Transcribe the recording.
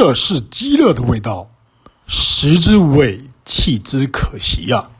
这是鸡肉的味道食之无味弃之可惜呀